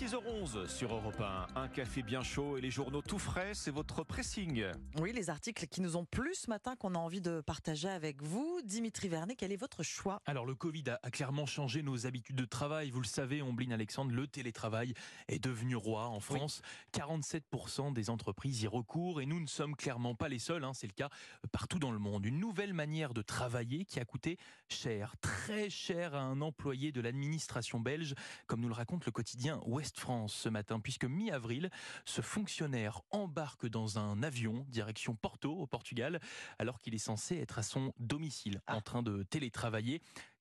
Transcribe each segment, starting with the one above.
Il est 6h11 sur Europe 1. Un café bien chaud et les journaux tout frais, c'est votre pressing. Oui, les articles qui nous ont plu ce matin, qu'on a envie de partager avec vous. Dimitri Vernet, quel est votre choix? Alors, le Covid a clairement changé nos habitudes de travail. Vous le savez, Ombline Alexandre, le télétravail est devenu roi en France. 47% des entreprises y recourent et nous ne sommes clairement pas les seuls. Hein. C'est le cas partout dans le monde. Une nouvelle manière de travailler qui a coûté cher, très cher à un employé de l'administration belge, comme nous le raconte le quotidien Ouest France ce matin, puisque mi-avril, ce fonctionnaire embarque dans un avion direction Porto, au Portugal, alors qu'il est censé être à son domicile, en train de télétravailler.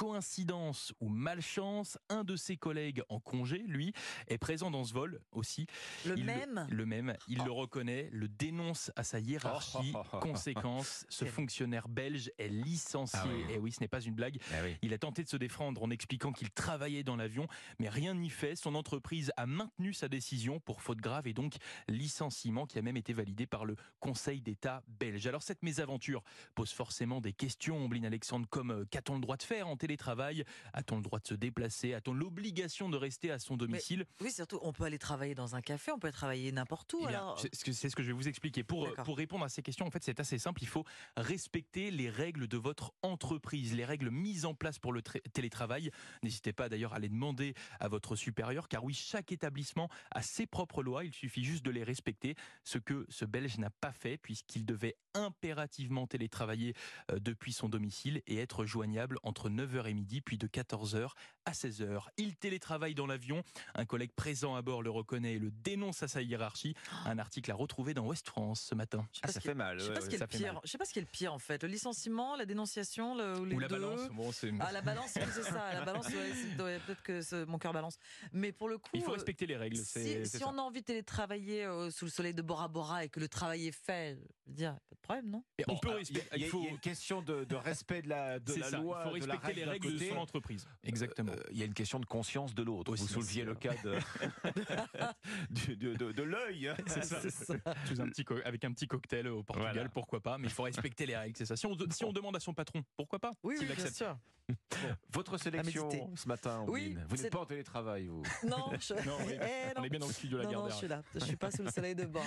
Coïncidence ou malchance, un de ses collègues en congé, lui, est présent dans ce vol aussi. Le même Le, même. Il le reconnaît, le dénonce à sa hiérarchie. Conséquence, ce fonctionnaire belge est licencié. Ah oui. Et oui, ce n'est pas une blague. Ah oui. Il a tenté de se défendre en expliquant qu'il travaillait dans l'avion, mais rien n'y fait. Son entreprise a maintenu sa décision pour faute grave et donc licenciement qui a même été validé par le Conseil d'État belge. Alors cette mésaventure pose forcément des questions, Ombline Alexandre, comme euh, qu'a-t-on le droit de faire en télétravail A-t-on le droit de se déplacer? A-t-on l'obligation de rester à son domicile? Oui, surtout, on peut aller travailler dans un café, on peut travailler n'importe où. Eh alors... c'est ce que- je vais vous expliquer. Pour, répondre à ces questions, en fait, c'est assez simple. Il faut respecter les règles de votre entreprise, les règles mises en place pour le tra- télétravail. N'hésitez pas d'ailleurs à les demander à votre supérieur, car oui, chaque établissement a ses propres lois. Il suffit juste de les respecter. Ce que ce Belge n'a pas fait, puisqu'il devait impérativement télétravailler euh, depuis son domicile et être joignable entre 9h et midi, puis de 14h à 16h. Il télétravaille dans l'avion. Un collègue présent à bord le reconnaît et le dénonce à sa hiérarchie. Un article à retrouver dans Ouest France ce matin. Ah, ça fait mal. Je sais ouais, pas ce qui est ouais, le ça fait pire. mal. Je sais pas ce qui est le pire en fait. Le licenciement, la dénonciation, le, ou les Ou la deux. balance. Bon, c'est- Ah la balance, c'est ça. La balance, ouais, peut-être que mon cœur balance. Mais pour le coup, Il faut euh, respecter les règles. si, on a envie de télétravailler euh, sous le soleil de Bora Bora et que le travail est fait, je veux dire, pas de problème, non? On peut respecter. il y a- il faut- y a une question de, de respect de la, de c'est la ça, loi. il faut de la respecter les règles de son entreprise. Exactement. Euh, il y a une question de conscience de l'autre. Aussi, Vous souleviez le cas de, du- de, de- de l'œil. C'est ça. Un petit avec un petit cocktail au Portugal, Voilà. pourquoi pas Mais il faut respecter les règles, c'est ça. Si on, si on demande à son patron, pourquoi pas Oui, oui, bien sûr. Votre sélection ce matin, Oui, vous n'êtes pas en télétravail, vous. Non, je... Non, on est, Eh, on est bien dans le studio de la Non, non, je suis là. Je suis pas sous le soleil de Bora.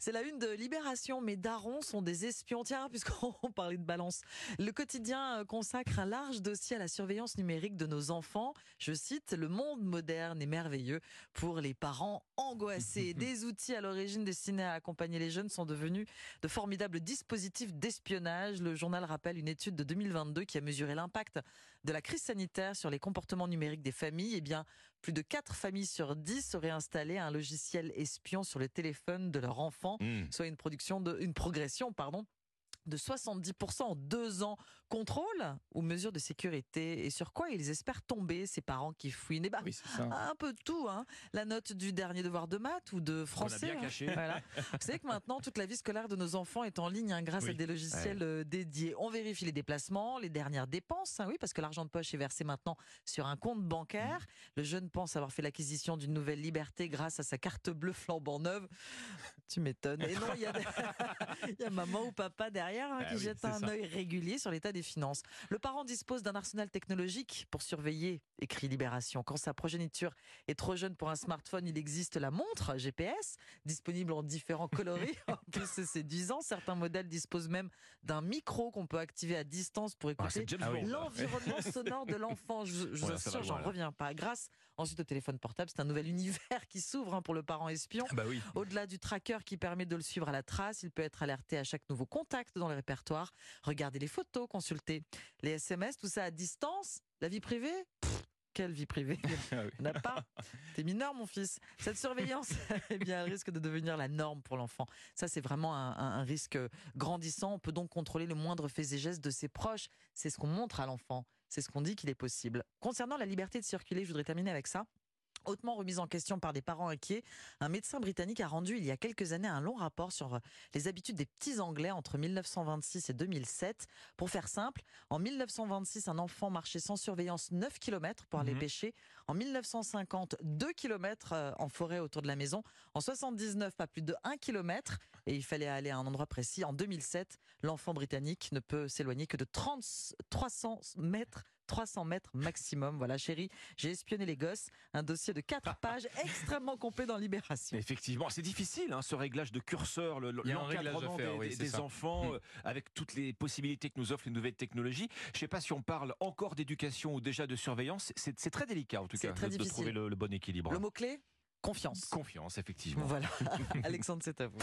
C'est la une de Libération. Mes darons sont des espions. Tiens, puisqu'on parlait de balance. Le quotidien consacre un large dossier à la surveillance numérique de nos enfants. Je cite, le monde moderne est merveilleux pour les parents angoissés. Des outils à l'origine destinés à accompagner les jeunes sont devenus de formidables dispositifs d'espionnage. Le journal rappelle une étude de 2022 qui a mesuré l'impact de la crise sanitaire sur les comportements numériques des familles. Eh bien, plus de 4 familles sur 10 auraient installé un logiciel espion sur le téléphone de leur enfant, Hmm. soit une, production de, une progression pardon, de 70% en deux ans. Contrôle ou mesure de sécurité Et sur quoi ils espèrent tomber, ces parents qui fouinent? Eh ben, Oui, un peu de tout. Hein. La note du dernier devoir de maths ou de français. bien hein. caché. Voilà. Vous savez que maintenant, toute la vie scolaire de nos enfants est en ligne hein, grâce Oui. à des logiciels euh, dédiés. On vérifie les déplacements, les dernières dépenses, hein, oui, parce que l'argent de poche est versé maintenant sur un compte bancaire. Mmh. Le jeune pense avoir fait l'acquisition d'une nouvelle liberté grâce à sa carte bleue flambant neuve. Tu m'étonnes. Et non, il y, a y a maman ou papa derrière hein, Ah qui oui, jette un ça. œil régulier sur l'état des finances. Le parent dispose d'un arsenal technologique pour surveiller, écrit Libération. Quand sa progéniture est trop jeune pour un smartphone, il existe la montre GPS, disponible en différents coloris. En plus, c'est séduisant. Certains modèles disposent même d'un micro qu'on peut activer à distance pour Ah, écouter Ah l'environnement sonore de l'enfant. Je, je vous assure, j'en reviens pas. Grâce ensuite au téléphone portable, c'est un nouvel univers qui s'ouvre hein, pour le parent espion. Ah Bah oui. Au-delà du tracker qui permet de le suivre à la trace, il peut être alerté à chaque nouveau contact dans le répertoire. Regardez les photos, consulter les SMS, tout ça à distance. La vie privée Pff, Quelle vie privée Ah oui. Il n'y en a pas. T'es mineur, mon fils. Cette surveillance, eh bien, risque de devenir la norme pour l'enfant. Ça, c'est vraiment un, un- un risque grandissant. On peut donc contrôler le moindre fait et geste de ses proches. C'est ce qu'on montre à l'enfant. C'est ce qu'on dit qu'il est possible. Concernant la liberté de circuler, je voudrais terminer avec ça. Hautement remise en question par des parents inquiets, un médecin britannique a rendu il y a quelques années un long rapport sur les habitudes des petits Anglais entre 1926 et 2007. Pour faire simple, en 1926, un enfant marchait sans surveillance 9 km pour aller Mhm. pêcher. En 1950, 2 km euh, en forêt autour de la maison. En 79, pas plus de 1 km et il fallait aller à un endroit précis. En 2007, l'enfant britannique ne peut s'éloigner que de 30, 300 mètres 300 mètres maximum. Voilà, chérie, j'ai espionné les gosses. Un dossier de 4 pages extrêmement complet dans Libération. Effectivement, c'est difficile hein, ce réglage de curseur, l'encadrement des, oui, enfants Mm. euh, avec toutes les possibilités que nous offrent les nouvelles technologies. Je ne sais pas si on parle encore d'éducation ou déjà de surveillance. C'est très délicat en tout cas très de, trouver le, le bon équilibre. Le mot-clé? Confiance. Confiance, effectivement. Voilà. Alexandre, c'est à vous.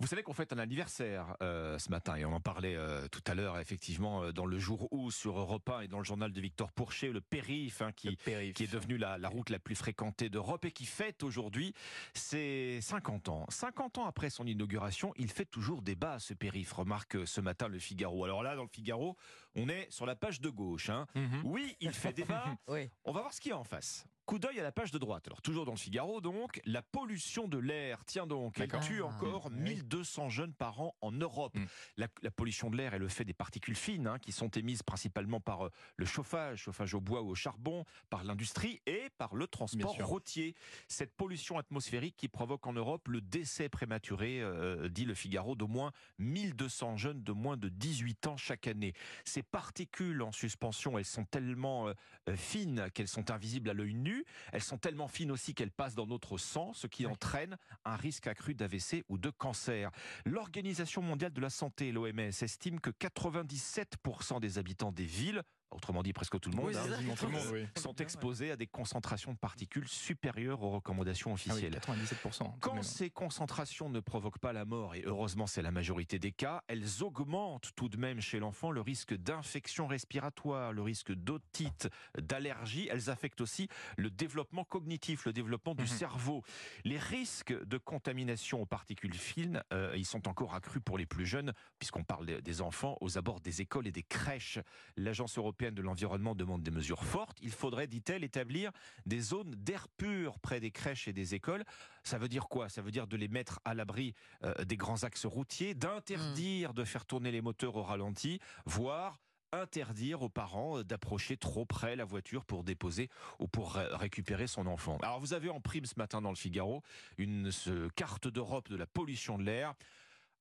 Vous savez qu'on fête un anniversaire euh, ce matin et on en parlait euh, tout à l'heure effectivement euh, dans le jour où sur Europe 1 et dans le journal de Victor Pourchet, le périph hein, qui, qui est devenu la, la route la plus fréquentée d'Europe et qui fête aujourd'hui ses 50 ans. 50 ans après son inauguration, il fait toujours débat ce périph, remarque ce matin le Figaro. Alors là, dans le Figaro, on est sur la page de gauche. hein. Mhm. Oui, il fait débat. Oui. On va voir ce qu'il y a en face. Coup d'œil à la page de droite. Alors toujours dans le Figaro donc, la pollution de l'air. Tiens donc, elle tue Ah, encore oui. 1200 jeunes par an en Europe. Mm. La, la pollution de l'air est le fait des particules fines hein, qui sont émises principalement par euh, le chauffage, chauffage au bois ou au charbon, par l'industrie et par le transport routier. Cette pollution atmosphérique qui provoque en Europe le décès prématuré, euh, dit le Figaro, d'au moins 1200 jeunes de moins de 18 ans chaque année. Ces particules en suspension, elles sont tellement euh, fines qu'elles sont invisibles à l'œil nu. Elles sont tellement fines aussi qu'elles passent dans notre sang, ce qui entraîne un risque accru d'AVC ou de cancer. L'Organisation mondiale de la santé, l'OMS, estime que 97% des habitants des villes, autrement dit presque tout le monde, Oui, hein, c'est ça. Quasiment tout le monde, oui. sont exposés à des concentrations de particules supérieures aux recommandations Ah oui, officielles. 97%. tout de Quand même. ces concentrations ne provoquent pas la mort, et heureusement c'est la majorité des cas, elles augmentent tout de même chez l'enfant le risque d'infection respiratoire, le risque d'otite, d'allergie. Elles affectent aussi le développement cognitif, le développement du Mhm. cerveau. Les risques de contamination aux particules fines, euh, ils sont encore accrus pour les plus jeunes, puisqu'on parle des enfants aux abords des écoles et des crèches. L'Agence européenne de l'environnement demande des mesures fortes. Il faudrait, dit-elle, établir des zones d'air pur près des crèches et des écoles. Ça veut dire quoi? Ça veut dire de les mettre à l'abri euh, des grands axes routiers, d'interdire de faire tourner les moteurs au ralenti, voire interdire aux parents euh, d'approcher trop près la voiture pour déposer ou pour ré- récupérer son enfant. Alors vous avez en prime ce matin dans le Figaro une ce, carte d'Europe de la pollution de l'air.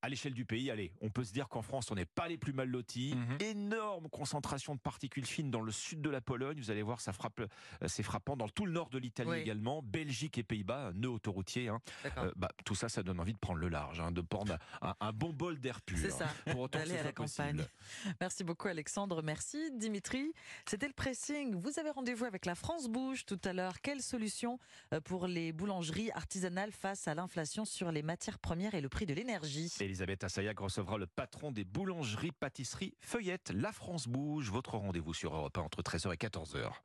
À l'échelle du pays, allez, on peut se dire qu'en France, on n'est pas les plus mal lotis. Mhm. Énorme concentration de particules fines dans le sud de la Pologne. Vous allez voir, ça frappe, euh, c'est frappant dans tout le nord de l'Italie Oui. également. Belgique et Pays-Bas, un nœud autoroutier. hein. Euh, bah, tout ça, ça donne envie de prendre le large, hein, de prendre un, un bon bol d'air pur. C'est ça. Pour autant que D'aller ce à la campagne. Merci beaucoup Alexandre, merci Dimitri. C'était le pressing. Vous avez rendez-vous avec la France Bouge tout à l'heure. Quelle solution euh, pour les boulangeries artisanales face à l'inflation sur les matières premières et le prix de l'énergie? Elisabeth Assayag recevra le patron des boulangeries, pâtisseries, feuillettes. La France bouge. Votre rendez-vous sur Europe 1 entre 13h et 14h.